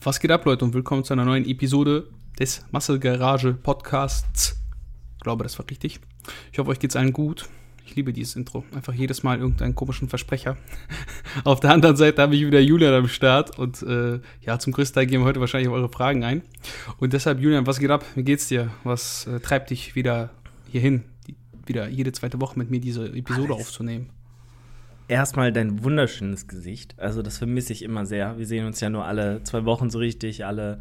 Was geht ab, Leute, und willkommen zu einer neuen Episode des Muscle Garage Podcasts. Ich glaube, das war richtig. Ich hoffe, euch geht's allen gut. Ich liebe dieses Intro. Einfach jedes Mal irgendeinen komischen Versprecher. Auf der anderen Seite habe ich wieder Julian am Start und äh, ja, zum größten Teil gehen wir heute wahrscheinlich auf eure Fragen ein. Und deshalb, Julian, was geht ab? Wie geht's dir? Was äh, treibt dich wieder hierhin, wieder jede zweite Woche mit mir diese Episode Alles. aufzunehmen? Erstmal dein wunderschönes Gesicht. Also, das vermisse ich immer sehr. Wir sehen uns ja nur alle zwei Wochen so richtig, alle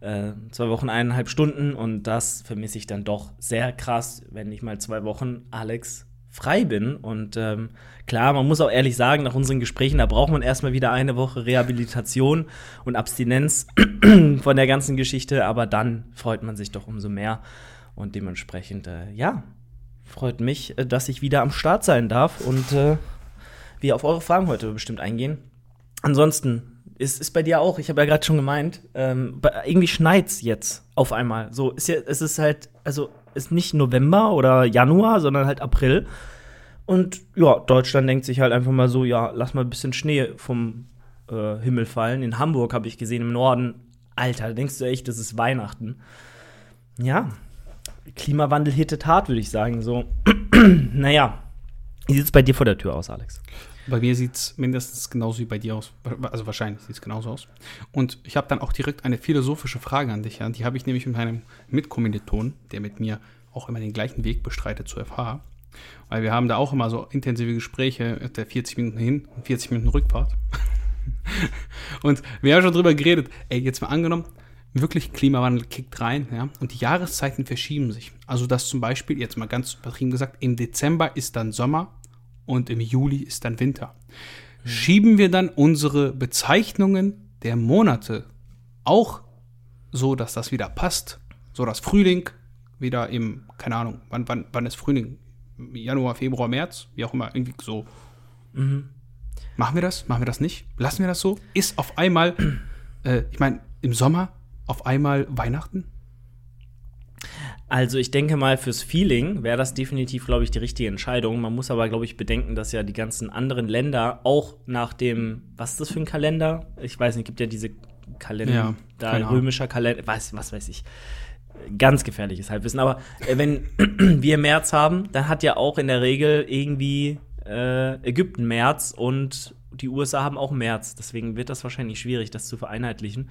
äh, zwei Wochen, eineinhalb Stunden. Und das vermisse ich dann doch sehr krass, wenn ich mal zwei Wochen Alex frei bin. Und ähm, klar, man muss auch ehrlich sagen, nach unseren Gesprächen, da braucht man erstmal wieder eine Woche Rehabilitation und Abstinenz von der ganzen Geschichte. Aber dann freut man sich doch umso mehr. Und dementsprechend, äh, ja, freut mich, äh, dass ich wieder am Start sein darf und äh, wir auf eure Fragen heute bestimmt eingehen. Ansonsten ist, ist bei dir auch, ich habe ja gerade schon gemeint, ähm, irgendwie schneit's jetzt auf einmal. So ist ja, es ist halt, also ist nicht November oder Januar, sondern halt April. Und ja, Deutschland denkt sich halt einfach mal so, ja, lass mal ein bisschen Schnee vom äh, Himmel fallen. In Hamburg habe ich gesehen im Norden. Alter, denkst du echt, das ist Weihnachten. Ja, Klimawandel hittet hart, würde ich sagen. So, naja, wie sieht's bei dir vor der Tür aus, Alex? Bei mir sieht es mindestens genauso wie bei dir aus. Also wahrscheinlich sieht es genauso aus. Und ich habe dann auch direkt eine philosophische Frage an dich. Ja. Die habe ich nämlich mit meinem Mitkommiliton, der mit mir auch immer den gleichen Weg bestreitet zu FH. Weil wir haben da auch immer so intensive Gespräche, der 40 Minuten hin und 40 Minuten Rückfahrt. und wir haben schon drüber geredet, ey, jetzt mal angenommen, wirklich Klimawandel kickt rein, ja, und die Jahreszeiten verschieben sich. Also dass zum Beispiel, jetzt mal ganz übertrieben gesagt, im Dezember ist dann Sommer und im Juli ist dann Winter. Schieben wir dann unsere Bezeichnungen der Monate auch so, dass das wieder passt? So dass Frühling wieder im, keine Ahnung, wann, wann, wann ist Frühling? Januar, Februar, März, wie auch immer, irgendwie so. Machen wir das? Machen wir das nicht? Lassen wir das so? Ist auf einmal, äh, ich meine, im Sommer auf einmal Weihnachten? Also ich denke mal, fürs Feeling wäre das definitiv, glaube ich, die richtige Entscheidung. Man muss aber, glaube ich, bedenken, dass ja die ganzen anderen Länder auch nach dem, was ist das für ein Kalender? Ich weiß nicht, gibt ja diese Kalender, Ja, da römischer Kalender, was, was weiß ich. Ganz gefährliches Halbwissen. Aber äh, wenn wir März haben, dann hat ja auch in der Regel irgendwie äh, Ägypten März und die USA haben auch März. Deswegen wird das wahrscheinlich schwierig, das zu vereinheitlichen.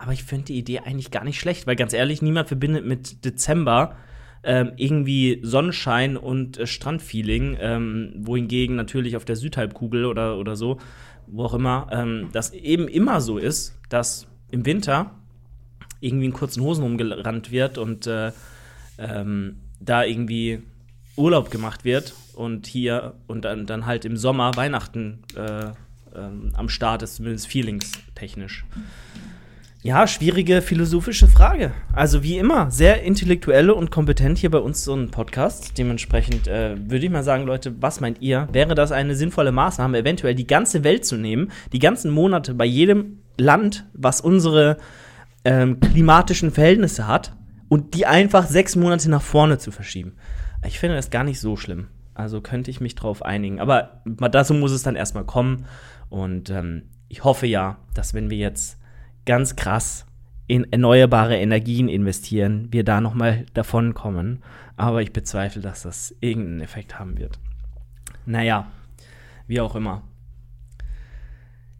Aber ich finde die Idee eigentlich gar nicht schlecht, weil ganz ehrlich, niemand verbindet mit Dezember ähm, irgendwie Sonnenschein und äh, Strandfeeling, ähm, wohingegen natürlich auf der Südhalbkugel oder, oder so, wo auch immer, ähm, das eben immer so ist, dass im Winter irgendwie in kurzen Hosen rumgerannt wird und äh, ähm, da irgendwie Urlaub gemacht wird und hier und dann, dann halt im Sommer Weihnachten äh, ähm, am Start ist, zumindest feelingstechnisch. Ja, schwierige philosophische Frage. Also wie immer, sehr intellektuelle und kompetent hier bei uns so ein Podcast. Dementsprechend äh, würde ich mal sagen, Leute, was meint ihr? Wäre das eine sinnvolle Maßnahme, eventuell die ganze Welt zu nehmen, die ganzen Monate bei jedem Land, was unsere ähm, klimatischen Verhältnisse hat, und die einfach sechs Monate nach vorne zu verschieben? Ich finde das gar nicht so schlimm. Also könnte ich mich drauf einigen. Aber dazu muss es dann erstmal kommen. Und ähm, ich hoffe ja, dass wenn wir jetzt ganz krass in erneuerbare Energien investieren, wir da noch mal davon kommen. Aber ich bezweifle, dass das irgendeinen Effekt haben wird. Naja, wie auch immer.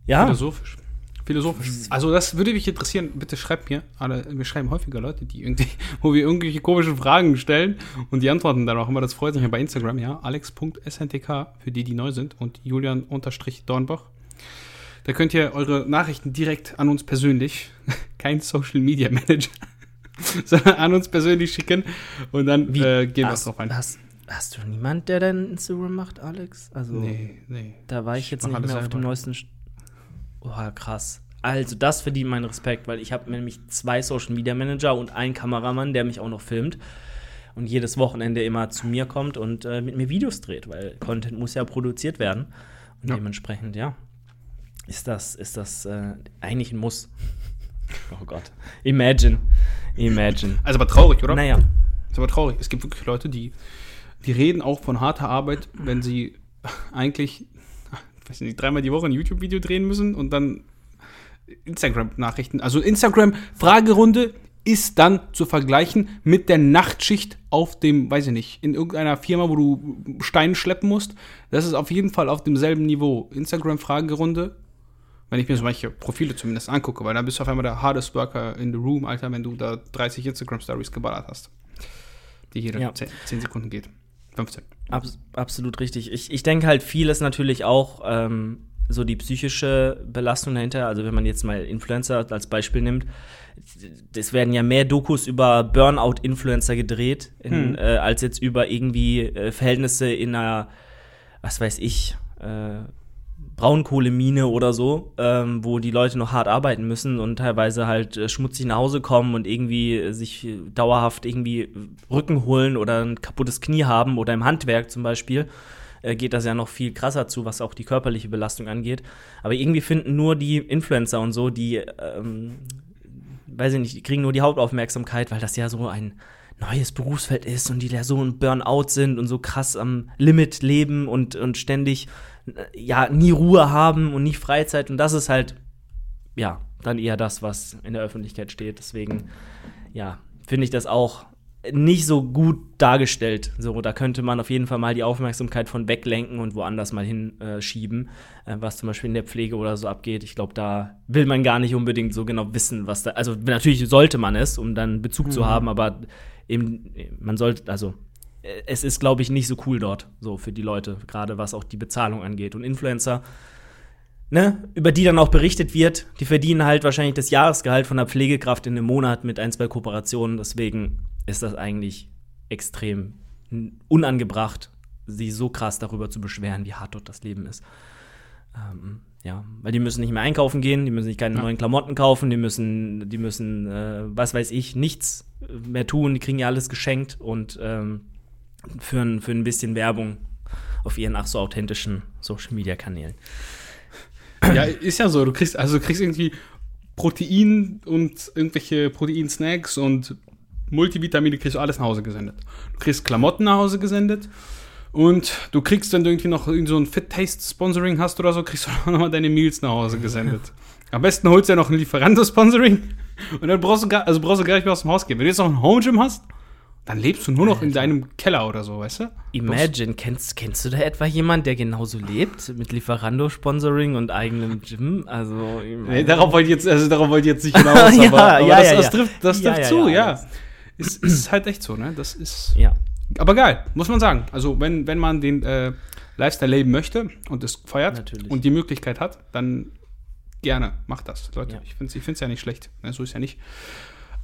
Ja, Philosophisch. Philosophisch. Also das würde mich interessieren. Bitte schreibt mir. Alle, wir schreiben häufiger Leute, die irgendwie, wo wir irgendwelche komischen Fragen stellen und die antworten dann auch immer. Das freut mich ja bei Instagram, ja. Alex.sntk für die, die neu sind und Julian-Dornbach. Da könnt ihr eure Nachrichten direkt an uns persönlich, kein Social Media Manager, sondern an uns persönlich schicken und dann wie, äh, gehen wir drauf ein. hast, hast du niemand, der dein Instagram macht, Alex? Also, Nee, nee. da war ich jetzt mach nicht mehr auf dem neuesten. St oh, krass. Also, das verdient meinen Respekt, weil ich habe nämlich zwei Social Media Manager und einen Kameramann, der mich auch noch filmt und jedes Wochenende immer zu mir kommt und äh, mit mir Videos dreht, weil Content muss ja produziert werden. Und Ja. dementsprechend, ja, ist das, ist das äh, eigentlich ein Muss. oh Gott. Imagine. Imagine. Also aber traurig, oder? Naja. Ist aber traurig. Es gibt wirklich Leute, die, die reden auch von harter Arbeit, wenn sie eigentlich, weiß nicht, dreimal die Woche ein YouTube-Video drehen müssen und dann Instagram-Nachrichten. Also Instagram-Fragerunde ist dann zu vergleichen mit der Nachtschicht auf dem, weiß ich nicht, in irgendeiner Firma, wo du Steine schleppen musst. Das ist auf jeden Fall auf demselben Niveau. Instagram-Fragerunde, wenn ich mir so manche Profile zumindest angucke, weil dann bist du auf einmal der hardest worker in the room, Alter, wenn du da 30 Instagram-Stories geballert hast. Die jede Ja. 10, 10 Sekunden geht. 15. Abs absolut richtig. Ich, ich denke halt, viel ist natürlich auch ähm, so die psychische Belastung dahinter. Also, wenn man jetzt mal Influencer als Beispiel nimmt, es werden ja mehr Dokus über Burnout-Influencer gedreht, in, Hm. äh, als jetzt über irgendwie äh, Verhältnisse in einer, was weiß ich, äh, Braunkohlemine oder so, ähm, wo die Leute noch hart arbeiten müssen und teilweise halt äh, schmutzig nach Hause kommen und irgendwie äh, sich äh, dauerhaft irgendwie Rücken holen oder ein kaputtes Knie haben oder im Handwerk zum Beispiel äh, geht das ja noch viel krasser zu, was auch die körperliche Belastung angeht. Aber irgendwie finden nur die Influencer und so, die, ähm, weiß ich nicht, die kriegen nur die Hauptaufmerksamkeit, weil das ja so ein neues Berufsfeld ist und die da so ein Burnout sind und so krass am Limit leben und, und ständig ja nie Ruhe haben und nie Freizeit und das ist halt ja dann eher das, was in der Öffentlichkeit steht. Deswegen ja finde ich das auch nicht so gut dargestellt. So, da könnte man auf jeden Fall mal die Aufmerksamkeit von weglenken und woanders mal hinschieben, äh, was zum Beispiel in der Pflege oder so abgeht. Ich glaube, da will man gar nicht unbedingt so genau wissen, was da. Also natürlich sollte man es, um dann Bezug zu haben, aber eben, man sollte, also äh, es ist, glaube ich, nicht so cool dort, so für die Leute, gerade was auch die Bezahlung angeht. Und Influencer, ne, über die dann auch berichtet wird, die verdienen halt wahrscheinlich das Jahresgehalt von einer Pflegekraft in einem Monat mit ein, zwei Kooperationen. Deswegen ist das eigentlich extrem unangebracht, sie so krass darüber zu beschweren, wie hart dort das Leben ist. Ähm, ja, weil die müssen nicht mehr einkaufen gehen, die müssen sich keine Ja. neuen Klamotten kaufen, die müssen, die müssen, äh, was weiß ich, nichts mehr tun, die kriegen ja alles geschenkt und ähm, für, ein, für ein bisschen Werbung auf ihren ach so authentischen Social Media Kanälen. Ja, ist ja so. Du kriegst, also du kriegst irgendwie Protein und irgendwelche Proteinsnacks und Multivitamine kriegst du alles nach Hause gesendet. Du kriegst Klamotten nach Hause gesendet und du kriegst, wenn du irgendwie noch so ein Fit Taste Sponsoring hast oder so, kriegst du auch nochmal deine Meals nach Hause gesendet. Am besten holst du ja noch ein Lieferando-Sponsoring und dann brauchst du gar, also brauchst du gar nicht mehr aus dem Haus gehen. Wenn du jetzt noch ein Home Gym hast, dann lebst du nur noch in deinem Keller oder so, weißt du? Imagine, kennst, kennst du da etwa jemanden, der genauso lebt? Mit Lieferando-Sponsoring und eigenem Gym? Also, Nee, darauf wollte ich jetzt, also darauf wollte ich jetzt nicht hinaus, Ja, aber, aber ja, das, ja, das trifft, das trifft ja, zu, ja. Ist, ist halt echt so, ne? Das ist. ja. Aber geil, muss man sagen. Also, wenn, wenn man den äh, Lifestyle leben möchte und es feiert Natürlich. und die Möglichkeit hat, dann gerne, macht das, Leute. Ich finde es ich find's ja nicht schlecht. Ne? So ist ja nicht.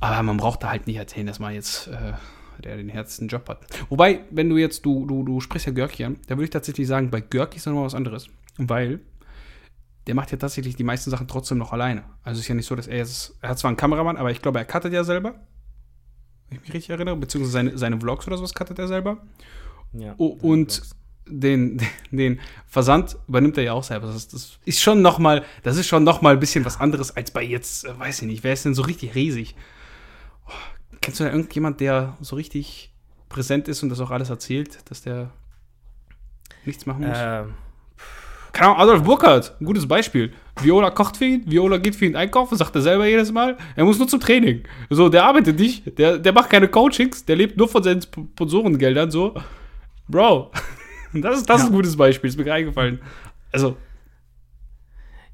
Aber man braucht da halt nicht erzählen, dass man jetzt äh, der den härtesten Job hat. Wobei, wenn du jetzt, du, du, du sprichst ja Görki an, da würde ich tatsächlich sagen, bei Görki ist noch mal was anderes. Weil der macht ja tatsächlich die meisten Sachen trotzdem noch alleine. Also es ist ja nicht so, dass er jetzt, er hat zwar einen Kameramann, aber ich glaube, er cuttet ja selber. Wenn ich mich richtig erinnere, beziehungsweise seine, seine Vlogs oder sowas cuttet er selber. ja. Oh, und den, den Versand übernimmt er ja auch selber. Das ist, das ist schon noch mal, das ist schon noch mal ein bisschen was anderes als bei jetzt, äh, weiß ich nicht, wer ist denn so richtig riesig? Kennst du da irgendjemand, der so richtig präsent ist und das auch alles erzählt, dass der nichts machen muss? Äh, Keine Ahnung, Adolf Burkhardt, ein gutes Beispiel. Viola kocht für ihn, Viola geht für ihn einkaufen, sagt er selber jedes Mal. Er muss nur zum Training. So, der arbeitet nicht, der, der macht keine Coachings, der lebt nur von seinen Sponsorengeldern, so. Bro, das ist, das ist ein gutes Beispiel, ist mir eingefallen. Also,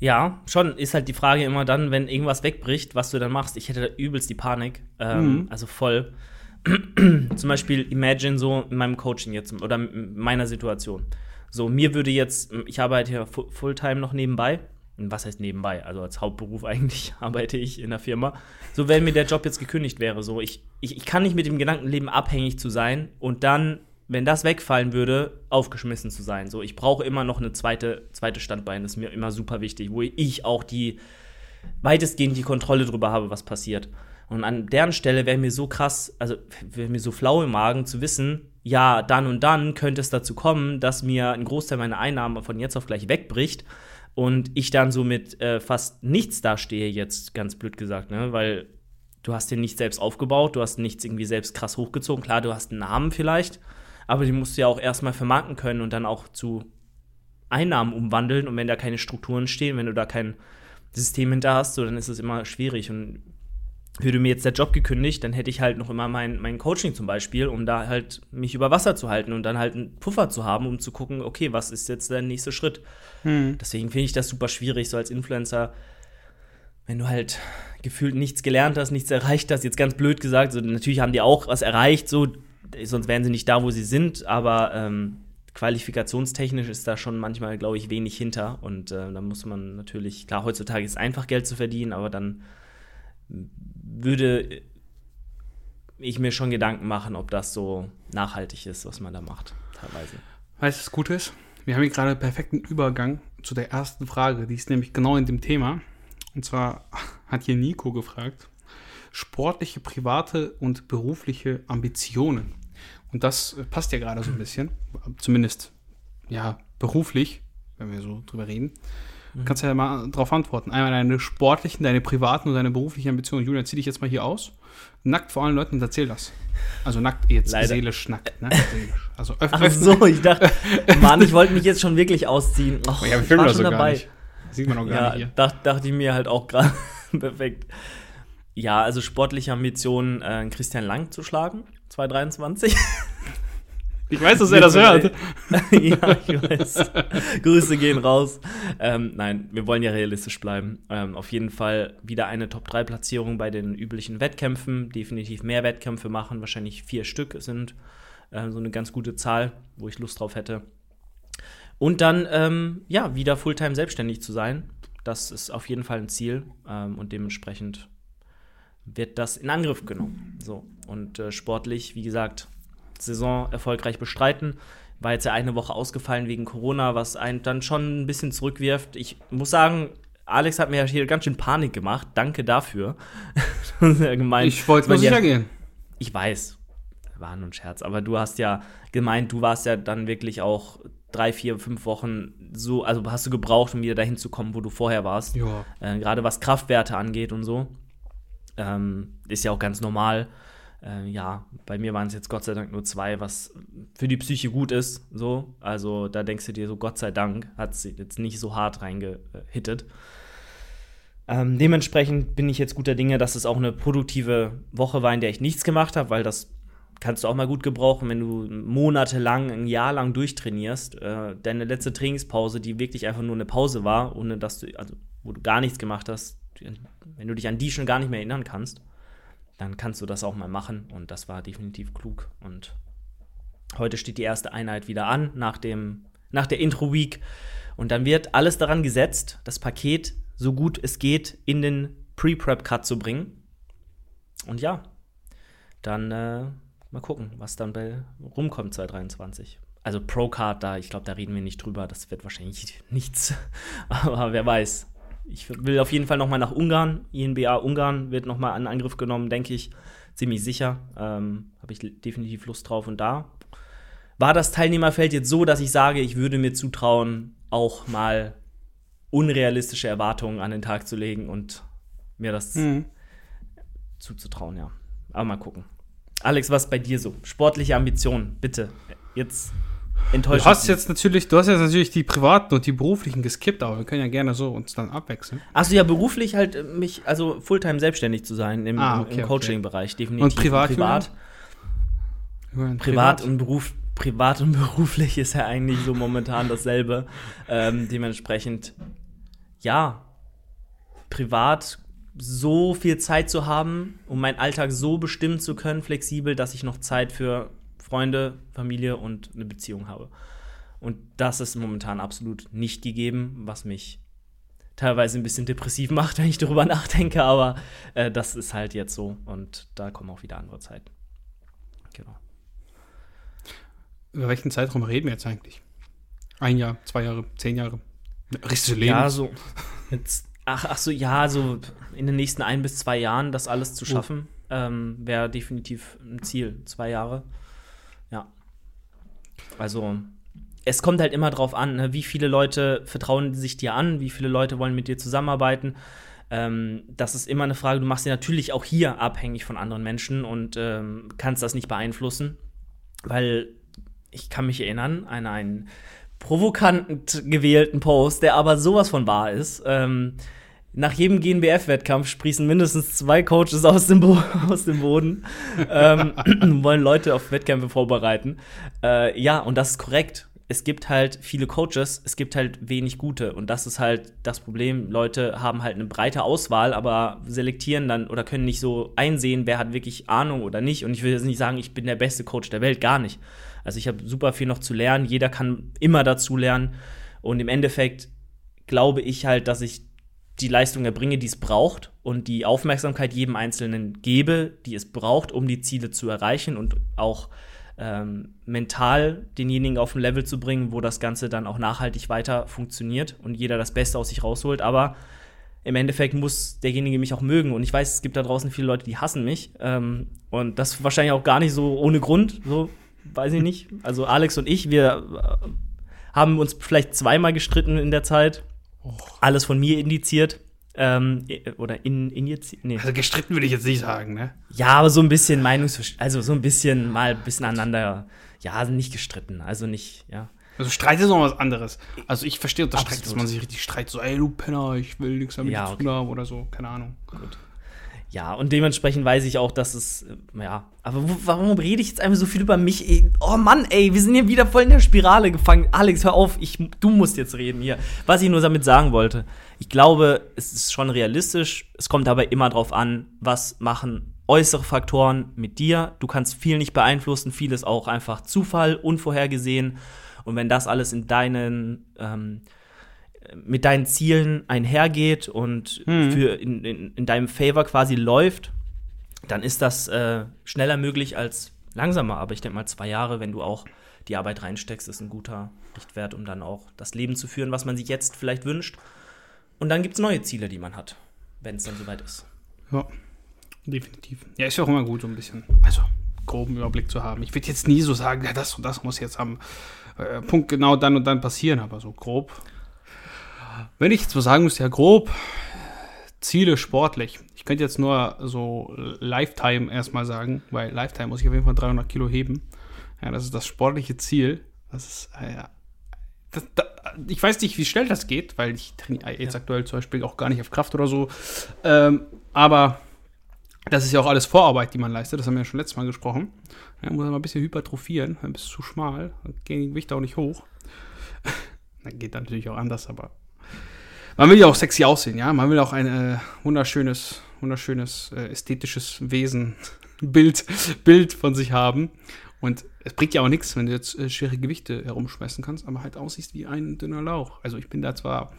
ja, schon ist halt die Frage immer dann, wenn irgendwas wegbricht, was du dann machst. Ich hätte da übelst die Panik. Ähm, Mhm. Also voll. Zum Beispiel, imagine so in meinem Coaching jetzt oder in meiner Situation. So, mir würde jetzt, ich arbeite ja fu- Fulltime noch nebenbei. Was heißt nebenbei? Also als Hauptberuf eigentlich arbeite ich in der Firma. So, wenn mir der Job jetzt gekündigt wäre, so, ich, ich, ich kann nicht mit dem Gedankenleben abhängig zu sein und dann, wenn das wegfallen würde, aufgeschmissen zu sein. So, ich brauche immer noch eine zweite, zweite Standbein, das ist mir immer super wichtig, wo ich auch die weitestgehend die Kontrolle darüber habe, was passiert. Und an deren Stelle wäre mir so krass, also wäre mir so flau im Magen zu wissen, ja, dann und dann könnte es dazu kommen, dass mir ein Großteil meiner Einnahmen von jetzt auf gleich wegbricht und ich dann so mit äh, fast nichts dastehe, jetzt ganz blöd gesagt, ne? Weil du hast den nicht selbst aufgebaut, du hast nichts irgendwie selbst krass hochgezogen. Klar, du hast einen Namen vielleicht, aber den musst du ja auch erstmal vermarkten können und dann auch zu Einnahmen umwandeln. Und wenn da keine Strukturen stehen, wenn du da kein System hinter hast, so, dann ist es immer schwierig. Und würde mir jetzt der Job gekündigt, dann hätte ich halt noch immer mein, mein Coaching zum Beispiel, um da halt mich über Wasser zu halten und dann halt einen Puffer zu haben, um zu gucken, okay, was ist jetzt der nächste Schritt? Hm. Deswegen finde ich das super schwierig, so als Influencer, wenn du halt gefühlt nichts gelernt hast, nichts erreicht hast, jetzt ganz blöd gesagt, so, natürlich haben die auch was erreicht, so, sonst wären sie nicht da, wo sie sind, aber ähm, qualifikationstechnisch ist da schon manchmal, glaube ich, wenig hinter und äh, da muss man natürlich, klar, heutzutage ist es einfach Geld zu verdienen, aber dann würde ich mir schon Gedanken machen, ob das so nachhaltig ist, was man da macht, teilweise. Weißt du, was gut ist? Wir haben hier gerade einen perfekten Übergang zu der ersten Frage. Die ist nämlich genau in dem Thema. Und zwar hat hier Nico gefragt: sportliche, private und berufliche Ambitionen. Und das passt ja gerade so ein bisschen. Zumindest, ja, beruflich, wenn wir so drüber reden. Mhm. Kannst ja mal darauf antworten. Einmal deine sportlichen, deine privaten und deine beruflichen Ambitionen. Julian, zieh dich jetzt mal hier aus. Nackt vor allen Leuten und erzähl das. Also nackt jetzt, Leider. seelisch nackt, ne? Seelisch. Also öff Ach so, ich dachte, Mann, ich wollte mich jetzt schon wirklich ausziehen. Och, ja, wir filmen das so dabei. gar nicht. Sieht man auch gar ja, nicht hier. Dacht, dachte ich mir halt auch gerade. Perfekt. Ja, also sportliche Ambitionen, äh, Christian Lang zu schlagen, 2023. Ich weiß, dass er das hört. ja, ich weiß. Grüße gehen raus. Ähm, nein, wir wollen ja realistisch bleiben. Ähm, auf jeden Fall wieder eine Top-3-Platzierung bei den üblichen Wettkämpfen. Definitiv mehr Wettkämpfe machen. Wahrscheinlich vier Stück sind äh, so eine ganz gute Zahl, wo ich Lust drauf hätte. Und dann, ähm, ja, wieder Fulltime selbstständig zu sein. Das ist auf jeden Fall ein Ziel. Ähm, und dementsprechend wird das in Angriff genommen. So. Und äh, sportlich, wie gesagt, Saison erfolgreich bestreiten. War jetzt ja eine Woche ausgefallen wegen Corona, was einen dann schon ein bisschen zurückwirft. Ich muss sagen, Alex hat mir hier ganz schön Panik gemacht. Danke dafür. gemeint, ich wollte mal sicher ja, gehen. Ich weiß, war nur ein Scherz. Aber du hast ja gemeint, du warst ja dann wirklich auch drei, vier, fünf Wochen so, also hast du gebraucht, um wieder dahin zu kommen, wo du vorher warst. Ja. Äh, Gerade was Kraftwerte angeht und so. Ähm, ist ja auch ganz normal. Äh, ja, bei mir waren es jetzt Gott sei Dank nur zwei, was für die Psyche gut ist. So, also da denkst du dir so, Gott sei Dank hat sie jetzt nicht so hart reingehittet. Ähm, dementsprechend bin ich jetzt guter Dinge, dass es auch eine produktive Woche war, in der ich nichts gemacht habe, weil das kannst du auch mal gut gebrauchen, wenn du monatelang, ein Jahr lang durchtrainierst. Äh, deine letzte Trainingspause, die wirklich einfach nur eine Pause war, ohne dass du, also wo du gar nichts gemacht hast, wenn du dich an die schon gar nicht mehr erinnern kannst, dann kannst du das auch mal machen. Und das war definitiv klug. Und heute steht die erste Einheit wieder an, nach, dem, nach der Intro-Week. Und dann wird alles daran gesetzt, das Paket so gut es geht in den Pre-Prep-Cut zu bringen. Und ja, dann äh, mal gucken, was dann bei rumkommt 2023. Also Pro-Card, da, ich glaube, da reden wir nicht drüber. Das wird wahrscheinlich nichts. Aber wer weiß ich will auf jeden Fall nochmal nach Ungarn. INBA Ungarn wird nochmal in Angriff genommen, denke ich. Ziemlich sicher. Ähm, Habe ich definitiv Lust drauf. Und da war das Teilnehmerfeld jetzt so, dass ich sage, ich würde mir zutrauen, auch mal unrealistische Erwartungen an den Tag zu legen und mir das mhm. zuzutrauen, ja. Aber mal gucken. Alex, was bei dir so? Sportliche Ambitionen, bitte. Jetzt enttäuscht. Du hast jetzt natürlich, du hast jetzt natürlich die privaten und die beruflichen geskippt, aber wir können ja gerne so uns dann abwechseln. Achso, ja, beruflich halt äh, mich, also Fulltime selbstständig zu sein im, ah, okay, im Coaching-Bereich, definitiv. Und privat? Privat, privat, privat und Beruf, privat und beruflich ist ja eigentlich so momentan dasselbe. Ähm, dementsprechend, ja, privat so viel Zeit zu haben, um meinen Alltag so bestimmen zu können, flexibel, dass ich noch Zeit für Freunde, Familie und eine Beziehung habe. Und das ist momentan absolut nicht gegeben, was mich teilweise ein bisschen depressiv macht, wenn ich darüber nachdenke, aber äh, das ist halt jetzt so und da kommen auch wieder andere Zeiten. Genau. Über welchen Zeitraum reden wir jetzt eigentlich? Ein Jahr, zwei Jahre, zehn Jahre? Richtige Leben? Ja, so. Jetzt, ach, ach so, ja, so in den nächsten ein bis zwei Jahren das alles zu oh. schaffen, oh. ähm, wäre definitiv ein Ziel. Zwei Jahre. Also, es kommt halt immer drauf an, ne? wie viele Leute vertrauen sich dir an, wie viele Leute wollen mit dir zusammenarbeiten. Ähm, das ist immer eine Frage. Du machst dich natürlich auch hier abhängig von anderen Menschen und ähm, kannst das nicht beeinflussen, weil ich kann mich erinnern an einen provokant gewählten Post, der aber sowas von wahr ist. Ähm, nach jedem GNBF-Wettkampf sprießen mindestens zwei Coaches aus dem, Bo aus dem Boden, ähm, wollen Leute auf Wettkämpfe vorbereiten. Äh, ja, und das ist korrekt. Es gibt halt viele Coaches, es gibt halt wenig gute. Und das ist halt das Problem. Leute haben halt eine breite Auswahl, aber selektieren dann oder können nicht so einsehen, wer hat wirklich Ahnung oder nicht. Und ich will jetzt nicht sagen, ich bin der beste Coach der Welt, gar nicht. Also ich habe super viel noch zu lernen. Jeder kann immer dazu lernen. Und im Endeffekt glaube ich halt, dass ich die Leistung erbringe, die es braucht und die Aufmerksamkeit jedem Einzelnen gebe, die es braucht, um die Ziele zu erreichen und auch ähm, mental denjenigen auf ein Level zu bringen, wo das Ganze dann auch nachhaltig weiter funktioniert und jeder das Beste aus sich rausholt. Aber im Endeffekt muss derjenige mich auch mögen. Und ich weiß, es gibt da draußen viele Leute, die hassen mich. Ähm, und das wahrscheinlich auch gar nicht so ohne Grund. So, weiß ich nicht. Also Alex und ich, wir äh, haben uns vielleicht zweimal gestritten in der Zeit. Oh. Alles von mir indiziert. Ähm, oder in, injiziert. Nee. Also gestritten würde ich jetzt nicht sagen, ne? Ja, aber so ein bisschen Meinungsversch also so ein bisschen mal ein bisschen aneinander. Ja, nicht gestritten. Also nicht, ja. Also Streit ist noch was anderes. Also ich verstehe unter Streit, dass man sich richtig streitet, so, ey du Penner, ich will nichts damit ja, zu tun haben oder so, keine Ahnung. Gut. Ja, und dementsprechend weiß ich auch, dass es, äh, ja, aber warum rede ich jetzt einfach so viel über mich? Oh Mann, ey, wir sind hier wieder voll in der Spirale gefangen. Alex, hör auf, ich, du musst jetzt reden hier. Was ich nur damit sagen wollte, ich glaube, es ist schon realistisch, es kommt aber immer drauf an, was machen äußere Faktoren mit dir. Du kannst viel nicht beeinflussen, vieles auch einfach Zufall, unvorhergesehen. Und wenn das alles in deinen ähm, mit deinen Zielen einhergeht und mhm. für in, in, in, deinem Favor quasi läuft, dann ist das äh, schneller möglich als langsamer. Aber ich denke mal, zwei Jahre, wenn du auch die Arbeit reinsteckst, ist ein guter Richtwert, um dann auch das Leben zu führen, was man sich jetzt vielleicht wünscht. Und dann gibt es neue Ziele, die man hat, wenn es dann soweit ist. Ja, definitiv. Ja, ist ja auch immer gut, so ein bisschen, also groben Überblick zu haben. Ich würde jetzt nie so sagen, ja, das und das muss jetzt am äh, Punkt genau dann und dann passieren, aber so grob wenn ich jetzt mal sagen müsste, ja grob, Ziele sportlich. Ich könnte jetzt nur so Lifetime erstmal sagen, weil Lifetime muss ich auf jeden Fall 300 Kilo heben. Ja, das ist das sportliche Ziel. Das ist, äh, ja, das, das, ich weiß nicht, wie schnell das geht, weil ich trainiere jetzt ja. aktuell zum Beispiel auch gar nicht auf Kraft oder so. Ähm, aber das ist ja auch alles Vorarbeit, die man leistet. Das haben wir ja schon letztes Mal gesprochen. Ja, muss man ein bisschen hypertrophieren, dann bist du zu schmal, dann gehen die Gewichte auch nicht hoch. dann geht natürlich auch anders, aber man will ja auch sexy aussehen, ja. Man will auch ein äh, wunderschönes, wunderschönes, äh, ästhetisches Wesen, Bild, Bild von sich haben. Und es bringt ja auch nichts, wenn du jetzt äh, schwere Gewichte herumschmeißen kannst, aber halt aussiehst wie ein dünner Lauch. Also ich bin da zwar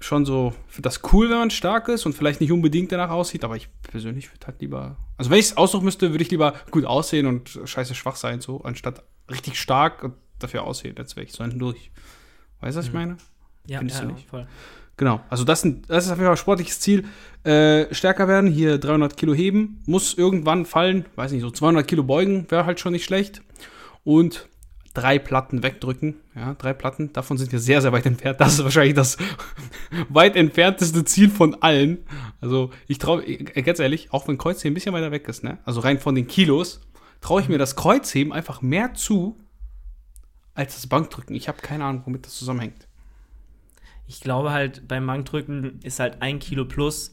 schon so, finde das cool, wenn man stark ist und vielleicht nicht unbedingt danach aussieht, aber ich persönlich würde halt lieber, also wenn ich es aussuchen müsste, würde ich lieber gut aussehen und scheiße schwach sein, so, anstatt richtig stark und dafür aussehen, als wäre ich so ein durch. Weißt du, was ich mhm. meine? Ja, Findest ja, du nicht? voll. Genau, also das, sind, das ist auf jeden Fall ein sportliches Ziel. Äh, stärker werden, hier 300 Kilo heben, muss irgendwann fallen, weiß nicht, so 200 Kilo beugen, wäre halt schon nicht schlecht. Und drei Platten wegdrücken, ja, drei Platten, davon sind wir sehr, sehr weit entfernt. Das ist wahrscheinlich das weit entfernteste Ziel von allen. Also ich traue, ganz ehrlich, auch wenn Kreuzheben ein bisschen weiter weg ist, ne, also rein von den Kilos, traue ich mir das Kreuzheben einfach mehr zu, als das Bankdrücken. Ich habe keine Ahnung, womit das zusammenhängt ich glaube halt, beim Bankdrücken ist halt ein Kilo plus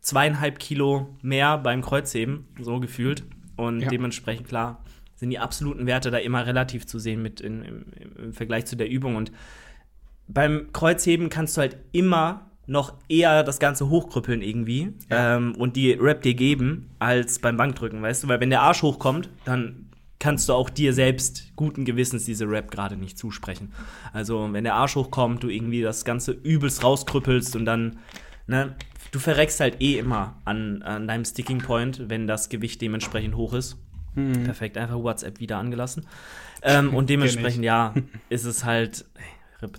zweieinhalb Kilo mehr beim Kreuzheben, so gefühlt. Und ja. dementsprechend, klar, sind die absoluten Werte da immer relativ zu sehen mit in, im, im Vergleich zu der Übung. Und beim Kreuzheben kannst du halt immer noch eher das Ganze hochkrüppeln irgendwie ja. ähm, und die Rap dir geben, als beim Bankdrücken, weißt du? Weil wenn der Arsch hochkommt, dann kannst du auch dir selbst guten Gewissens diese Rap gerade nicht zusprechen. Also, wenn der Arsch hochkommt, du irgendwie das Ganze übelst rauskrüppelst und dann, ne, du verreckst halt eh immer an, an deinem Sticking Point, wenn das Gewicht dementsprechend hoch ist. Mhm. Perfekt, einfach WhatsApp wieder angelassen. Ähm, und dementsprechend, ja, ist es halt hey,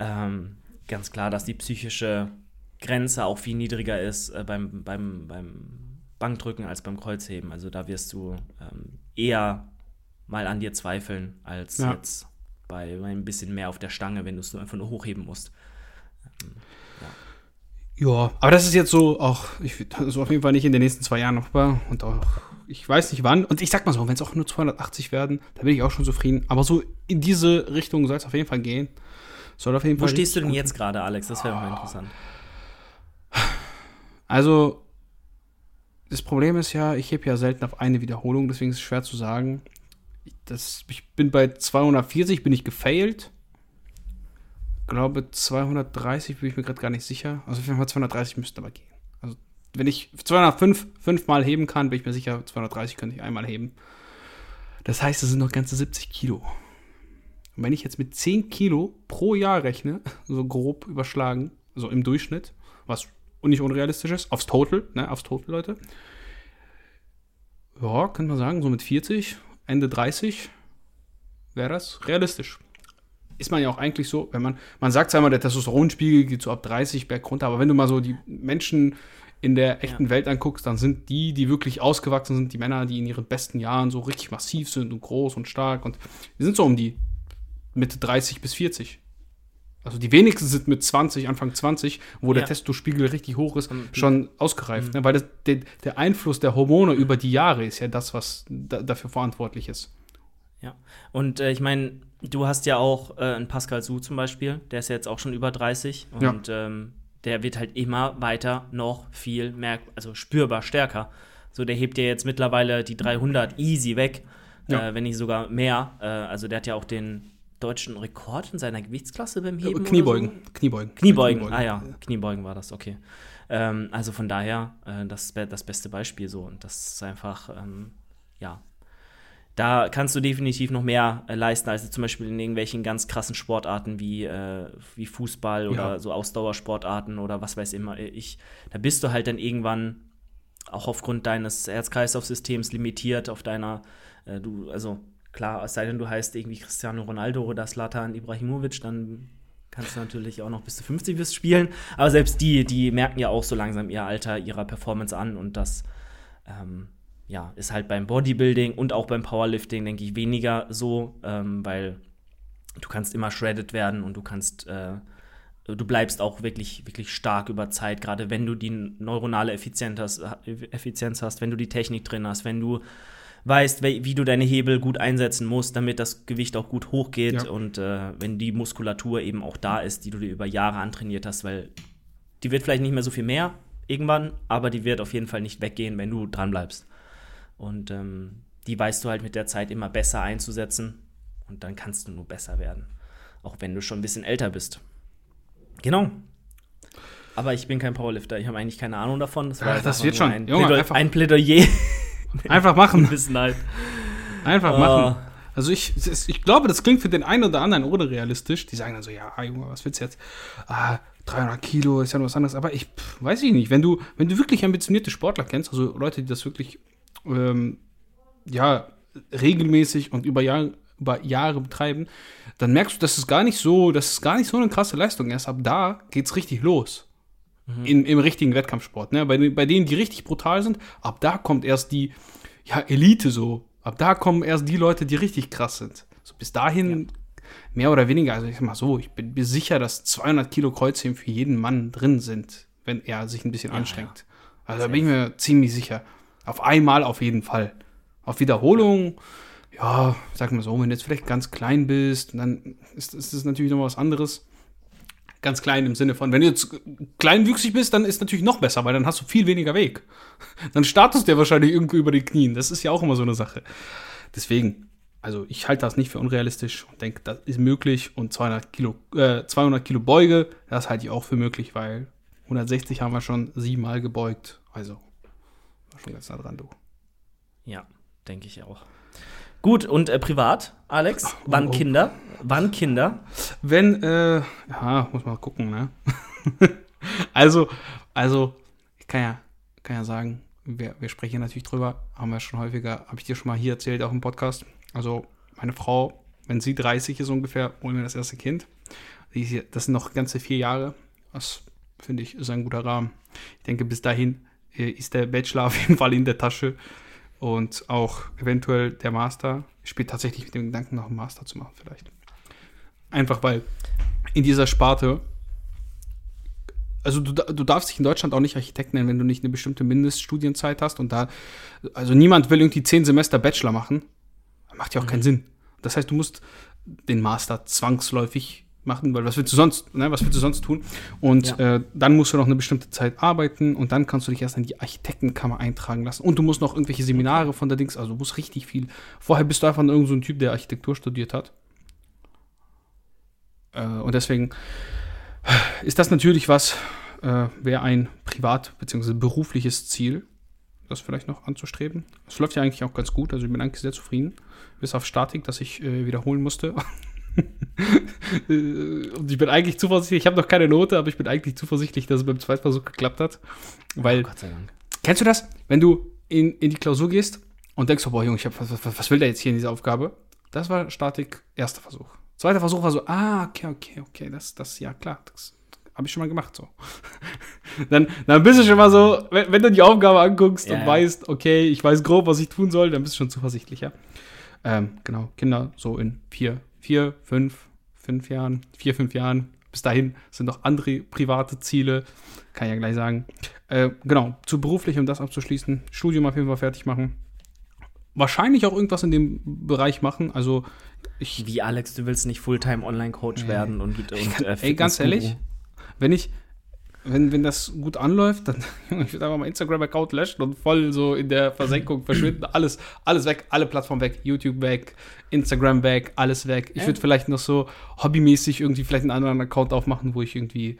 ähm, ganz klar, dass die psychische Grenze auch viel niedriger ist äh, beim, beim, beim Bankdrücken als beim Kreuzheben. Also da wirst du ähm, eher mal an dir zweifeln, als ja. jetzt bei, bei, ein bisschen mehr auf der Stange, wenn du es nur einfach nur hochheben musst. Ähm, ja. ja. aber das ist jetzt so auch, ich, das ist auf jeden Fall nicht in den nächsten zwei Jahren machbar und auch, ich weiß nicht wann. Und ich sag mal so, wenn es auch nur 280 werden, dann bin ich auch schon zufrieden. Aber so in diese Richtung soll es auf jeden Fall gehen. Soll auf jeden Wo Fall stehst du denn jetzt gerade, Alex? Das wäre mal interessant. Also, das Problem ist ja, ich hebe ja selten auf eine Wiederholung, deswegen ist es schwer zu sagen. Ich, das, ich bin bei 240, bin ich gefailt. Ich glaube, 230 bin ich mir gerade gar nicht sicher. Also, auf jeden Fall 230 müsste aber gehen. Also, wenn ich 205 fünfmal heben kann, bin ich mir sicher, 230 könnte ich einmal heben. Das heißt, es sind noch ganze 70 Kilo. Und wenn ich jetzt mit 10 Kilo pro Jahr rechne, so grob überschlagen, so im Durchschnitt, was nicht unrealistisch ist, aufs Total, ne, aufs Total, Leute. Ja, könnte man sagen, so mit 40, Ende 30 wäre das realistisch. Ist man ja auch eigentlich so, wenn man, man sagt zwar immer, der Testosteronspiegel geht so ab 30 berg runter, aber wenn du mal so die Menschen in der echten ja. Welt anguckst, dann sind die, die wirklich ausgewachsen sind, die Männer, die in ihren besten Jahren so richtig massiv sind und groß und stark und die sind so um die Mitte 30 bis 40. Also die wenigsten sind mit 20, Anfang 20, wo ja. der Testospiegel richtig hoch ist, mhm. schon ausgereift. Mhm. Ne? Weil das, der, der, Einfluss der Hormone über die Jahre ist ja das, was da, dafür verantwortlich ist. Ja, und äh, ich meine, du hast ja auch äh, einen Pascal Su zum Beispiel, der ist ja jetzt auch schon über 30 und ja. ähm, der wird halt immer weiter noch viel mehr, also spürbar stärker. So, der hebt ja jetzt mittlerweile die 300 easy weg, ja. äh, wenn nicht sogar mehr. Äh, also der hat ja auch den deutschen Rekord in seiner Gewichtsklasse beim Heben? Kniebeugen. So? Kniebeugen. Kniebeugen. Kniebeugen. Ah ja, Kniebeugen war das, okay. Ähm, also von daher, äh, das das beste Beispiel so. Und das ist einfach, ähm, ja. Da kannst du definitiv noch mehr äh, leisten, als zum Beispiel in irgendwelchen ganz krassen Sportarten wie, äh, wie Fußball oder ja. so Ausdauersportarten oder was weiß immer ich. Da bist du halt dann irgendwann auch aufgrund deines Herz-Kreislauf-Systems limitiert auf deiner, äh, du, also Klar, es sei denn, du heißt irgendwie Cristiano Ronaldo oder Slatan Ibrahimovic, dann kannst du natürlich auch noch bis zu 50 bist spielen. Aber selbst die, die merken ja auch so langsam ihr Alter, ihrer Performance an und das ähm, ja, ist halt beim Bodybuilding und auch beim Powerlifting, denke ich, weniger so, ähm, weil du kannst immer shredded werden und du kannst, äh, du bleibst auch wirklich, wirklich stark über Zeit, gerade wenn du die neuronale Effizienz hast, Effizienz hast, wenn du die Technik drin hast, wenn du weißt, wie du deine Hebel gut einsetzen musst, damit das Gewicht auch gut hochgeht ja. und äh, wenn die Muskulatur eben auch da ist, die du dir über Jahre antrainiert hast, weil die wird vielleicht nicht mehr so viel mehr irgendwann, aber die wird auf jeden Fall nicht weggehen, wenn du dran bleibst. Und ähm, die weißt du halt mit der Zeit immer besser einzusetzen und dann kannst du nur besser werden, auch wenn du schon ein bisschen älter bist. Genau. Aber ich bin kein Powerlifter, ich habe eigentlich keine Ahnung davon. Das, Ach, das wird schon. Ein, Junge, Plädoyer Einfach machen. Halt. Einfach machen. Oh. Also ich, ich glaube, das klingt für den einen oder anderen unrealistisch. Die sagen dann so, ja, Junge, was willst du jetzt? Ah, 300 Kilo ist ja noch was anderes. Aber ich pff, weiß ich nicht. Wenn du, wenn du wirklich ambitionierte Sportler kennst, also Leute, die das wirklich, ähm, ja, regelmäßig und über Jahre, über Jahre betreiben, dann merkst du, dass es gar nicht so, dass es gar nicht so eine krasse Leistung ist. Ab da geht's richtig los. Mhm. In, Im richtigen Wettkampfsport. Ne? Bei, bei denen, die richtig brutal sind, ab da kommt erst die ja, Elite so. Ab da kommen erst die Leute, die richtig krass sind. So bis dahin ja. mehr oder weniger, also ich sag mal so, ich bin mir sicher, dass 200 Kilo Kreuzheben für jeden Mann drin sind, wenn er sich ein bisschen ja, anstrengt. Ja. Also da bin ich mir ziemlich sicher. Auf einmal auf jeden Fall. Auf Wiederholung, ja, sag mal so, wenn du jetzt vielleicht ganz klein bist, dann ist, ist das natürlich noch was anderes ganz klein im Sinne von, wenn du jetzt kleinwüchsig bist, dann ist natürlich noch besser, weil dann hast du viel weniger Weg. Dann startest du ja wahrscheinlich irgendwo über die Knien. Das ist ja auch immer so eine Sache. Deswegen, also ich halte das nicht für unrealistisch und denke, das ist möglich. Und 200 Kilo, äh, 200 Kilo Beuge, das halte ich auch für möglich, weil 160 haben wir schon siebenmal gebeugt. Also, war schon ganz nah dran, du. Ja, denke ich auch. Gut, und äh, privat, Alex? Oh, wann oh. Kinder? Wann Kinder? Wenn, äh, ja, muss man gucken, ne? also, also, ich kann ja, kann ja sagen, wir, wir sprechen natürlich drüber, haben wir schon häufiger, habe ich dir schon mal hier erzählt, auch im Podcast. Also, meine Frau, wenn sie 30 ist ungefähr, holen wir das erste Kind. Das sind noch ganze vier Jahre. Das finde ich ist ein guter Rahmen. Ich denke, bis dahin äh, ist der Bachelor auf jeden Fall in der Tasche und auch eventuell der Master. Ich spiele tatsächlich mit dem Gedanken, noch einen Master zu machen, vielleicht. Einfach weil in dieser Sparte, also du, du darfst dich in Deutschland auch nicht Architekt nennen, wenn du nicht eine bestimmte Mindeststudienzeit hast und da, also niemand will irgendwie zehn Semester Bachelor machen. Macht ja auch mhm. keinen Sinn. Das heißt, du musst den Master zwangsläufig machen, weil was willst du sonst, ne, was willst du sonst tun? Und Ja. äh, dann musst du noch eine bestimmte Zeit arbeiten und dann kannst du dich erst in die Architektenkammer eintragen lassen. Und du musst noch irgendwelche Seminare von der Dings, also du musst richtig viel. Vorher bist du einfach nur irgend so ein Typ, der Architektur studiert hat. Äh, und deswegen ist das natürlich was, äh, wäre ein privat- bzw. berufliches Ziel, das vielleicht noch anzustreben. Es läuft ja eigentlich auch ganz gut, also ich bin eigentlich sehr zufrieden. Bis auf Statik, dass ich äh, wiederholen musste. Und ich bin eigentlich zuversichtlich, ich habe noch keine Note, aber ich bin eigentlich zuversichtlich, dass es beim zweiten Versuch geklappt hat. Weil, Gott sei Dank. kennst du das? Wenn du in, in die Klausur gehst und denkst, so, boah, Junge, ich hab, was, was, was will der jetzt hier in dieser Aufgabe? Das war Statik, erster Versuch. Zweiter Versuch war so, ah, okay, okay, okay, das, das, ja klar, das habe ich schon mal gemacht, so. dann, dann bist du schon mal so, wenn, wenn du die Aufgabe anguckst Ja, und weißt, okay, ich weiß grob, was ich tun soll, dann bist du schon zuversichtlicher. Ähm, genau, Kinder so in vier, vier, fünf, fünf Jahren, vier, fünf Jahren. Bis dahin sind noch andere private Ziele, kann ich ja gleich sagen. Äh, genau, zu beruflich, um das abzuschließen, Studium auf jeden Fall fertig machen. Wahrscheinlich auch irgendwas in dem Bereich machen. Also ich, Wie Alex, du willst nicht Fulltime Online-Coach werden und, und kann- äh, ey, ganz ehrlich, wenn ich, wenn, wenn das gut anläuft, dann ich würde einfach mal Instagram-Account löschen und voll so in der Versenkung verschwinden. Alles, alles weg, alle Plattformen weg, YouTube weg, Instagram weg, alles weg. Ich würde vielleicht noch so hobbymäßig irgendwie vielleicht einen anderen Account aufmachen, wo ich irgendwie,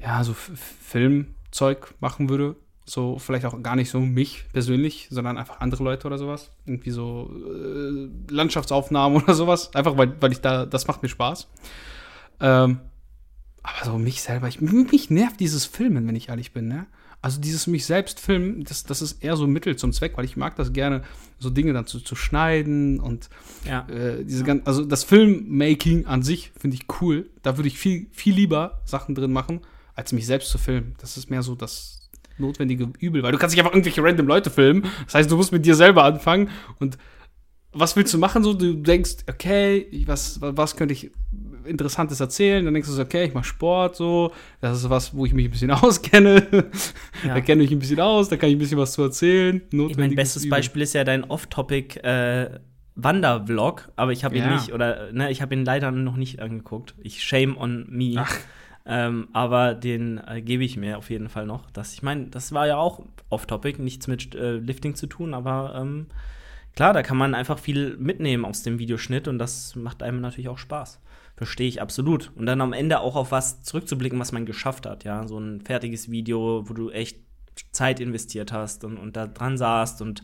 ja, so Filmzeug machen würde. So, vielleicht auch gar nicht so mich persönlich, sondern einfach andere Leute oder sowas. Irgendwie so äh, Landschaftsaufnahmen oder sowas. Einfach, weil, weil ich da, das macht mir Spaß. Ähm, aber so mich selber, ich, mich nervt dieses Filmen, wenn ich ehrlich bin, ne? Also dieses mich selbst filmen, das, das ist eher so Mittel zum Zweck, weil ich mag das gerne, so Dinge dann zu, zu schneiden und Ja. äh, diese gan- also das Filmmaking an sich finde ich cool. Da würde ich viel, viel lieber Sachen drin machen, als mich selbst zu filmen. Das ist mehr so das notwendige Übel, weil du kannst nicht einfach irgendwelche random Leute filmen. Das heißt, du musst mit dir selber anfangen und was willst du machen? So, du denkst, okay, was, was könnte ich Interessantes erzählen? Dann denkst du so, okay, ich mache Sport, so, das ist was, wo ich mich ein bisschen auskenne. Ja. Da kenne ich ein bisschen aus, da kann ich ein bisschen was zu erzählen. Ich mein bestes Übel. Beispiel ist ja dein Off-Topic äh, Wandervlog, aber ich habe ihn Ja. nicht oder ne, ich habe ihn leider noch nicht angeguckt. Ich shame on me. Ach. Ähm, aber den äh, gebe ich mir auf jeden Fall noch. Das, ich meine, das war ja auch Off-Topic, nichts mit äh, Lifting zu tun, aber ähm, klar, da kann man einfach viel mitnehmen aus dem Videoschnitt und das macht einem natürlich auch Spaß. Verstehe ich absolut. Und dann am Ende auch auf was zurückzublicken, was man geschafft hat. Ja, so ein fertiges Video, wo du echt Zeit investiert hast und, und da dran saßt. Und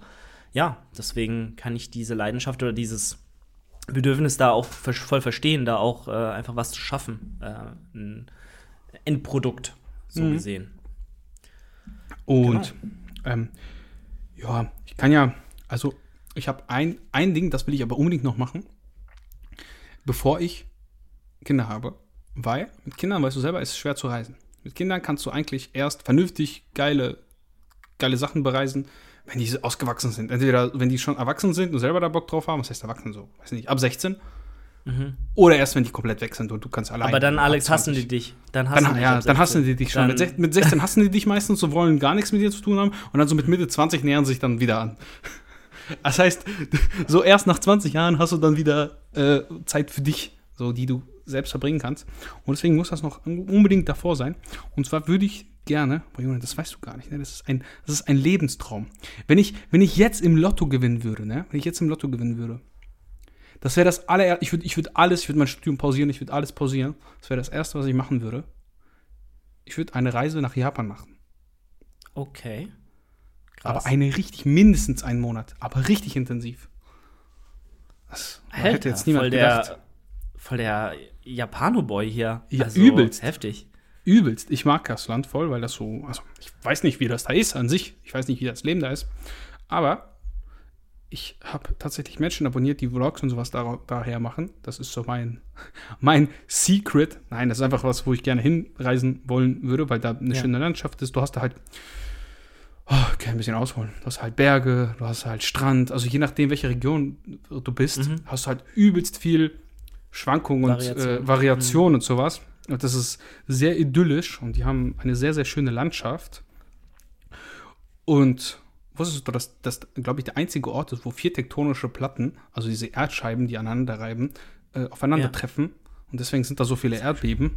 ja, deswegen kann ich diese Leidenschaft oder dieses Bedürfnis da auch voll verstehen, da auch äh, einfach was zu schaffen. Äh, ein Endprodukt, so Mhm. gesehen. Und ähm, ja, ich kann ja, also ich habe ein, ein Ding, das will ich aber unbedingt noch machen, bevor ich Kinder habe. Weil mit Kindern, weißt du selber, ist es schwer zu reisen. Mit Kindern kannst du eigentlich erst vernünftig geile, geile Sachen bereisen, wenn die ausgewachsen sind. Entweder wenn die schon erwachsen sind und selber da Bock drauf haben, was heißt erwachsen so, weiß nicht, ab 16. Oder erst, wenn die komplett weg sind und du kannst allein. Mhm. Aber dann, Alex, hassen 20. die dich. Dann hassen Dann, dich ja, dann hassen 16. die dich schon. Mit, sech- mit 16 hassen die dich meistens so wollen gar nichts mit dir zu tun haben und dann so mit Mitte 20 nähern sich dann wieder an. Das heißt, so erst nach 20 Jahren hast du dann wieder äh, Zeit für dich, so die du selbst verbringen kannst. Und deswegen muss das noch unbedingt davor sein. Und zwar würde ich gerne, boah Junge, das weißt du gar nicht, ne? Das ist ein, das ist ein Lebenstraum. Wenn ich, wenn ich jetzt im Lotto gewinnen würde, ne? Wenn ich jetzt im Lotto gewinnen würde, das wäre das allererste, ich würde ich würd alles, ich würde mein Studium pausieren, ich würde alles pausieren. Das wäre das erste, was ich machen würde. Ich würde eine Reise nach Japan machen. Okay. Aber eine richtig, mindestens einen Monat. Aber richtig intensiv. Das Alter, hätte jetzt niemand voll gedacht. der, voll der Japano-Boy hier. Ja, übelst. Heftig. Übelst. Ich mag das Land voll, weil das so, also ich weiß nicht, wie das da ist an sich. Ich weiß nicht, wie das Leben da ist. Aber ich habe tatsächlich Menschen abonniert, die Vlogs und sowas da, daher machen. Das ist so mein, mein Secret. Nein, das ist einfach was, wo ich gerne hinreisen wollen würde, weil da eine Ja. schöne Landschaft ist. Du hast da halt, oh, kann ein bisschen ausholen. Du hast halt Berge, du hast halt Strand. Also je nachdem, welche Region du bist, Mhm. hast du halt übelst viel Schwankungen und äh, Variation und sowas. Und das ist sehr idyllisch und die haben eine sehr, sehr schöne Landschaft. Und wusstest du, dass das, glaube ich, der einzige Ort ist, wo vier tektonische Platten, also diese Erdscheiben, die aneinander reiben, äh, aufeinandertreffen Und deswegen sind da so viele Erdbeben.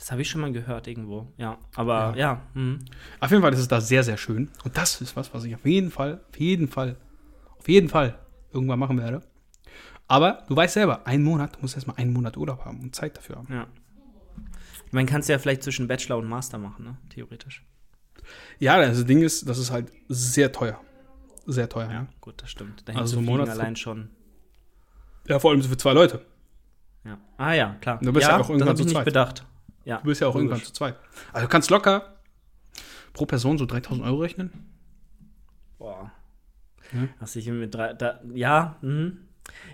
Das habe ich schon mal gehört irgendwo. Ja, aber ja. ja hm. Auf jeden Fall ist es da sehr, sehr schön. Und das ist was, was ich auf jeden Fall, auf jeden Fall, auf jeden Fall irgendwann machen werde. Aber du weißt selber, einen Monat, du musst erstmal einen Monat Urlaub haben und Zeit dafür haben. Ja. Man kann es ja vielleicht zwischen Bachelor und Master machen, ne? Theoretisch. Ja, das Ding ist, das ist halt sehr teuer. Sehr teuer, ja. ja. Gut, das stimmt. Da also so Monat allein schon. Ja, vor allem für zwei Leute. Ja. Ah ja, klar. Du bist ja, ja auch irgendwann zu zweit. bedacht. Ja. Du bist ja auch logisch. irgendwann zu zweit. Also du kannst locker pro Person so 3000 Euro rechnen. Boah. Hm? Was ich mit drei, da, ja, mh.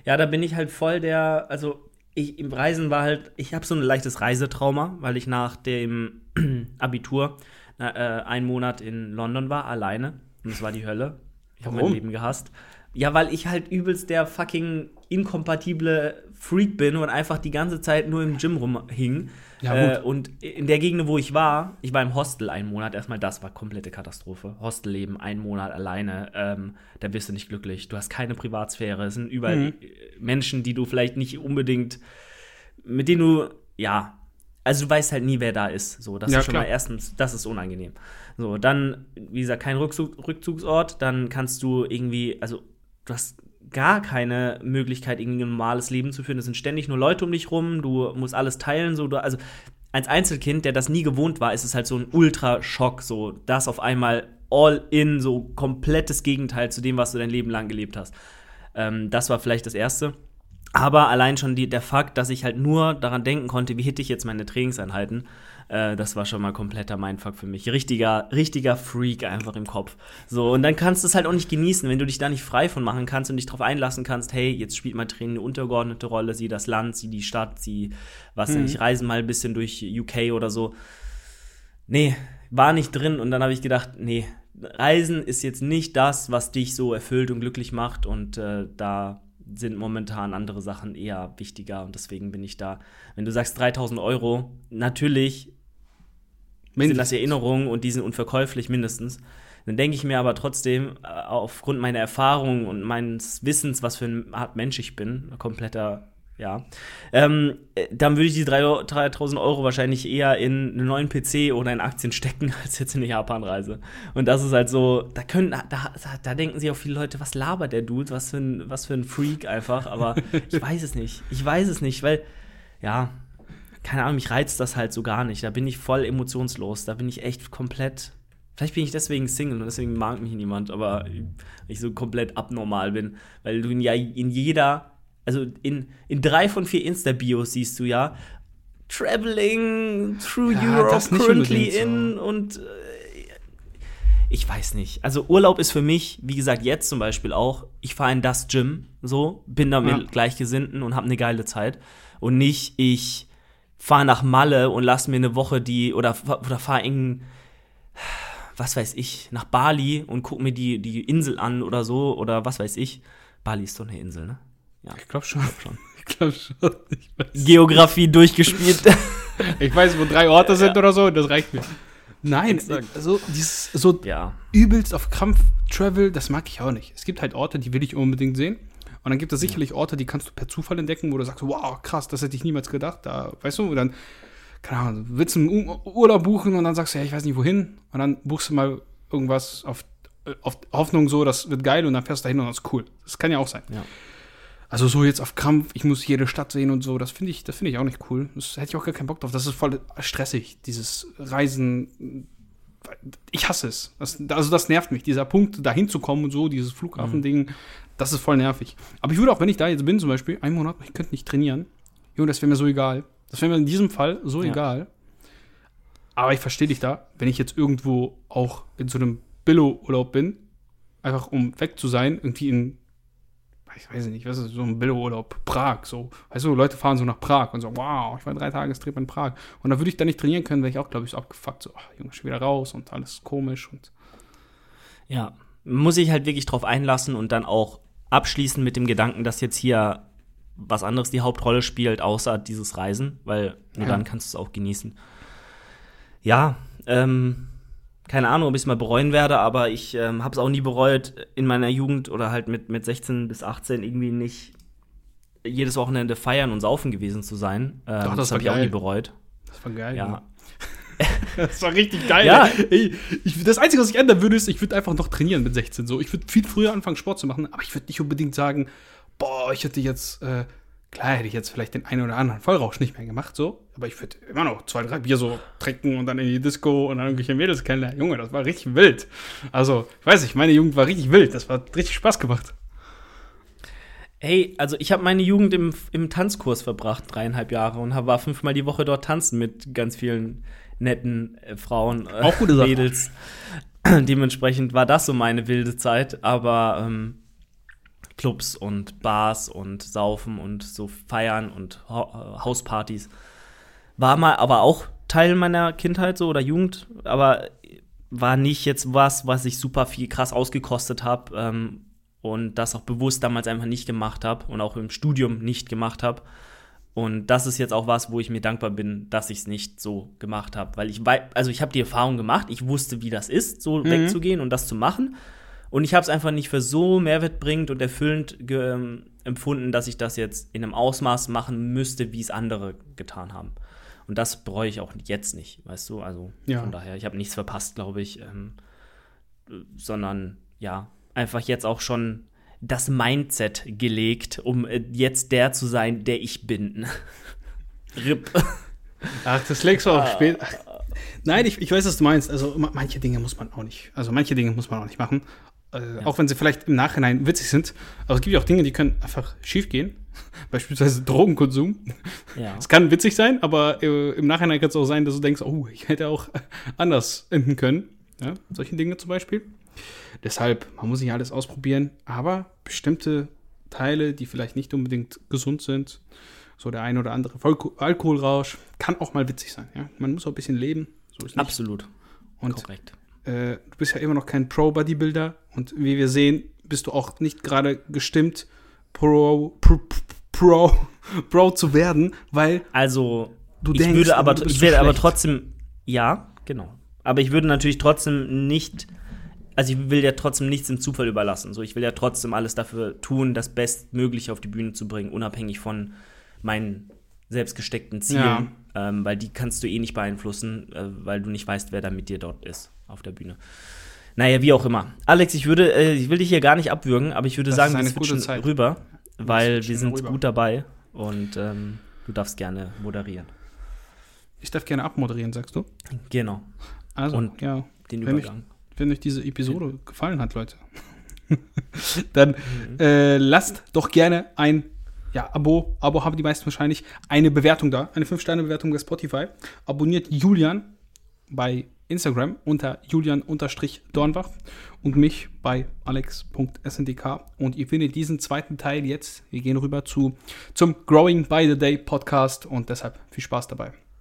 ja, da bin ich halt voll der, also ich im Reisen war halt, ich habe so ein leichtes Reisetrauma, weil ich nach dem Abitur äh, einen Monat in London war, alleine. Und es war die Hölle. Ich habe mein Leben gehasst. Ja, weil ich halt übelst der fucking inkompatible Freak bin und einfach die ganze Zeit nur im Gym rumhing. Ja, äh, und in der Gegend, wo ich war, ich war im Hostel einen Monat, erstmal das war komplette Katastrophe. Hostelleben, einen Monat alleine, ähm, da bist du nicht glücklich. Du hast keine Privatsphäre. Es sind überall mhm. Menschen, die du vielleicht nicht unbedingt, mit denen du, ja, also du weißt halt nie, wer da ist. So, das ja, ist schon klar. mal erstens, das ist unangenehm. So, dann, wie gesagt, kein Rückzug, Rückzugsort, dann kannst du irgendwie, also du hast gar keine Möglichkeit, irgendwie ein normales Leben zu führen. Es sind ständig nur Leute um dich rum, du musst alles teilen, so, du, also als Einzelkind, der das nie gewohnt war, ist es halt so ein Ultraschock, so das auf einmal all in, so komplettes Gegenteil zu dem, was du dein Leben lang gelebt hast. Ähm, das war vielleicht das Erste. Aber allein schon die, der Fakt, dass ich halt nur daran denken konnte, wie hitte ich jetzt meine Trainingseinheiten, äh, das war schon mal kompletter Mindfuck für mich. Richtiger, richtiger Freak einfach im Kopf. So, und dann kannst du es halt auch nicht genießen, wenn du dich da nicht frei von machen kannst und dich darauf einlassen kannst, hey, jetzt spielt mein Training eine untergeordnete Rolle, sieh das Land, sieh die Stadt, sieh, was mhm. ich reise mal ein bisschen durch UK oder so. Nee, war nicht drin und dann habe ich gedacht, nee, Reisen ist jetzt nicht das, was dich so erfüllt und glücklich macht und äh, da sind momentan andere Sachen eher wichtiger und deswegen bin ich da. Wenn du sagst 3000 Euro, natürlich. Sind das Erinnerungen und die sind unverkäuflich mindestens. Dann denke ich mir aber trotzdem, äh, aufgrund meiner Erfahrung und meines Wissens, was für eine Art Mensch ich bin, kompletter ja. Ähm, äh, dann würde ich die 3000 Euro wahrscheinlich eher in einen neuen PC oder in Aktien stecken, als jetzt in eine Japanreise. Und das ist halt so, da können, da, da denken sich auch viele Leute, was labert der Dude, was für ein, was für ein Freak einfach. Aber ich weiß es nicht. Ich weiß es nicht, weil, ja, keine Ahnung, mich reizt das halt so gar nicht. Da bin ich voll emotionslos. Da bin ich echt komplett. Vielleicht bin ich deswegen Single und deswegen mag mich niemand, aber ich so komplett abnormal bin, weil du ja in jeder also in, in drei von vier Insta-Bios siehst du ja, Traveling through ja, Europe currently in so. und äh, ich weiß nicht. Also Urlaub ist für mich, wie gesagt, jetzt zum Beispiel auch, ich fahre in das Gym, so, bin da mit ja. Gleichgesinnten und habe eine geile Zeit. Und nicht, ich fahre nach Malle und lass mir eine Woche die, oder, oder fahre in, was weiß ich, nach Bali und guck mir die, die Insel an oder so, oder was weiß ich. Bali ist doch eine Insel, ne? Ja. Ich glaube schon. schon. Ich glaube schon. Ich Geografie durchgespielt. ich weiß, wo drei Orte sind ja. oder so, das reicht mir. Nein, also dieses so ja. übelst auf Krampf Travel, das mag ich auch nicht. Es gibt halt Orte, die will ich unbedingt sehen. Und dann gibt es sicherlich Orte, die kannst du per Zufall entdecken, wo du sagst, wow, krass, das hätte ich niemals gedacht. Da, weißt du, und dann, keine Ahnung, willst du einen Urlaub buchen und dann sagst du, ja, ich weiß nicht wohin. Und dann buchst du mal irgendwas auf, auf Hoffnung so, das wird geil und dann fährst du dahin und das ist cool. Das kann ja auch sein. Ja. Also so jetzt auf Krampf, ich muss jede Stadt sehen und so, das finde ich, das finde ich auch nicht cool. Das hätte ich auch gar keinen Bock drauf. Das ist voll stressig, dieses Reisen. Ich hasse es. Das, also das nervt mich. Dieser Punkt, da hinzukommen und so, dieses Flughafending, mhm. Das ist voll nervig. Aber ich würde auch, wenn ich da jetzt bin, zum Beispiel, einen Monat, ich könnte nicht trainieren. Junge, das wäre mir so egal. Das wäre mir in diesem Fall so ja. egal. Aber ich verstehe dich da, wenn ich jetzt irgendwo auch in so einem Billo-Urlaub bin, einfach um weg zu sein, irgendwie in ich weiß nicht, was ist so ein Billo-Urlaub, Prag, so. Weißt du, Leute fahren so nach Prag und so, wow, ich war drei Tage Trip in Prag. Und da würde ich da nicht trainieren können, wäre ich auch, glaube ich, so abgefuckt, so, ach, Junge, schon wieder raus und alles komisch und. Ja, muss ich halt wirklich drauf einlassen und dann auch abschließen mit dem Gedanken, dass jetzt hier was anderes die Hauptrolle spielt, außer dieses Reisen, weil nur ja. dann kannst du es auch genießen. Ja, ähm, keine Ahnung, ob ich es mal bereuen werde, aber ich ähm, habe es auch nie bereut, in meiner Jugend oder halt mit, mit 16 bis 18 irgendwie nicht jedes Wochenende feiern und saufen gewesen zu sein. Ähm, Doch, das das habe ich auch nie bereut. Das war geil. Ja. Das war richtig geil. Ja. Ey, ich, das Einzige, was ich ändern würde, ist, ich würde einfach noch trainieren mit 16. So, ich würde viel früher anfangen, Sport zu machen, aber ich würde nicht unbedingt sagen, boah, ich hätte jetzt, äh, klar hätte ich jetzt vielleicht den einen oder anderen Vollrausch nicht mehr gemacht, so, aber ich würde immer noch zwei, drei Bier so trinken und dann in die Disco und dann irgendwelche Mädels kennenlernen. Junge, das war richtig wild. Also, ich weiß nicht, meine Jugend war richtig wild. Das war richtig Spaß gemacht. Hey, also ich habe meine Jugend im, im Tanzkurs verbracht, dreieinhalb Jahre, und hab- war fünfmal die Woche dort tanzen mit ganz vielen netten äh, Frauen, äh, Auch gute Sache. Mädels. Dementsprechend war das so meine wilde Zeit, aber ähm, Clubs und Bars und Saufen und so Feiern und ha äh, Hauspartys war mal aber auch Teil meiner Kindheit so oder Jugend, aber war nicht jetzt was, was ich super viel krass ausgekostet habe ähm, und das auch bewusst damals einfach nicht gemacht habe und auch im Studium nicht gemacht habe. Und das ist jetzt auch was, wo ich mir dankbar bin, dass ich es nicht so gemacht habe, weil ich wei- also ich habe die Erfahrung gemacht, ich wusste, wie das ist, so wegzugehen und das zu machen. Und ich habe es einfach nicht für so mehrwertbringend und erfüllend ähm, empfunden, dass ich das jetzt in einem Ausmaß machen müsste, wie es andere getan haben. Und das bereue ich auch jetzt nicht, weißt du? Also Ja. von daher, ich habe nichts verpasst, glaube ich, ähm, äh, sondern ja, einfach jetzt auch schon das Mindset gelegt, um äh, jetzt der zu sein, der ich bin. RIP. Ach, das legst du auch spät. Ach, nein, ich, ich weiß, was du meinst. Also ma- manche Dinge muss man auch nicht. Also manche Dinge muss man auch nicht machen. Äh, Auch wenn sie vielleicht im Nachhinein witzig sind. Aber es gibt ja auch Dinge, die können einfach schief gehen. Beispielsweise Drogenkonsum. Ja. Es kann witzig sein, aber äh, im Nachhinein kann es auch sein, dass du denkst, oh, ich hätte auch anders enden können. Ja, solche Dinge zum Beispiel. Deshalb, man muss nicht alles ausprobieren, aber bestimmte Teile, die vielleicht nicht unbedingt gesund sind, so der ein oder andere Alkoholrausch, kann auch mal witzig sein. Ja? Man muss auch ein bisschen leben. So ist nicht. Absolut. Und Korrekt. äh, du bist ja immer noch kein Pro-Bodybuilder und wie wir sehen, bist du auch nicht gerade gestimmt, Pro, Pro, Pro, Pro zu werden, weil Also, Du ich denkst, würde aber, ich werde aber trotzdem, ja, genau. Aber ich würde natürlich trotzdem nicht, also ich will ja trotzdem nichts dem Zufall überlassen. So, ich will ja trotzdem alles dafür tun, das Bestmögliche auf die Bühne zu bringen, unabhängig von meinen selbst gesteckten Zielen, Ja. ähm, weil die kannst du eh nicht beeinflussen, äh, weil du nicht weißt, wer da mit dir dort ist auf der Bühne. Naja, wie auch immer. Alex, ich würde, äh, ich will dich hier gar nicht abwürgen, aber ich würde Das sagen, wir switchen Zeit. rüber, weil wir sind rüber. gut dabei und ähm, du darfst gerne moderieren. ich darf gerne abmoderieren, sagst du? Genau, Also, Und ja, den Übergang. Wenn euch diese Episode gefallen hat, Leute, dann Mhm. äh, lasst doch gerne ein ja, Abo, Abo haben die meisten wahrscheinlich, eine Bewertung da, eine 5-Sterne-Bewertung bei Spotify. Abonniert Julian bei Instagram unter julian-dornbach und mich bei alex.sndk. Und ihr findet diesen zweiten Teil jetzt. Wir gehen rüber zu, zum Growing by the Day Podcast und deshalb viel Spaß dabei.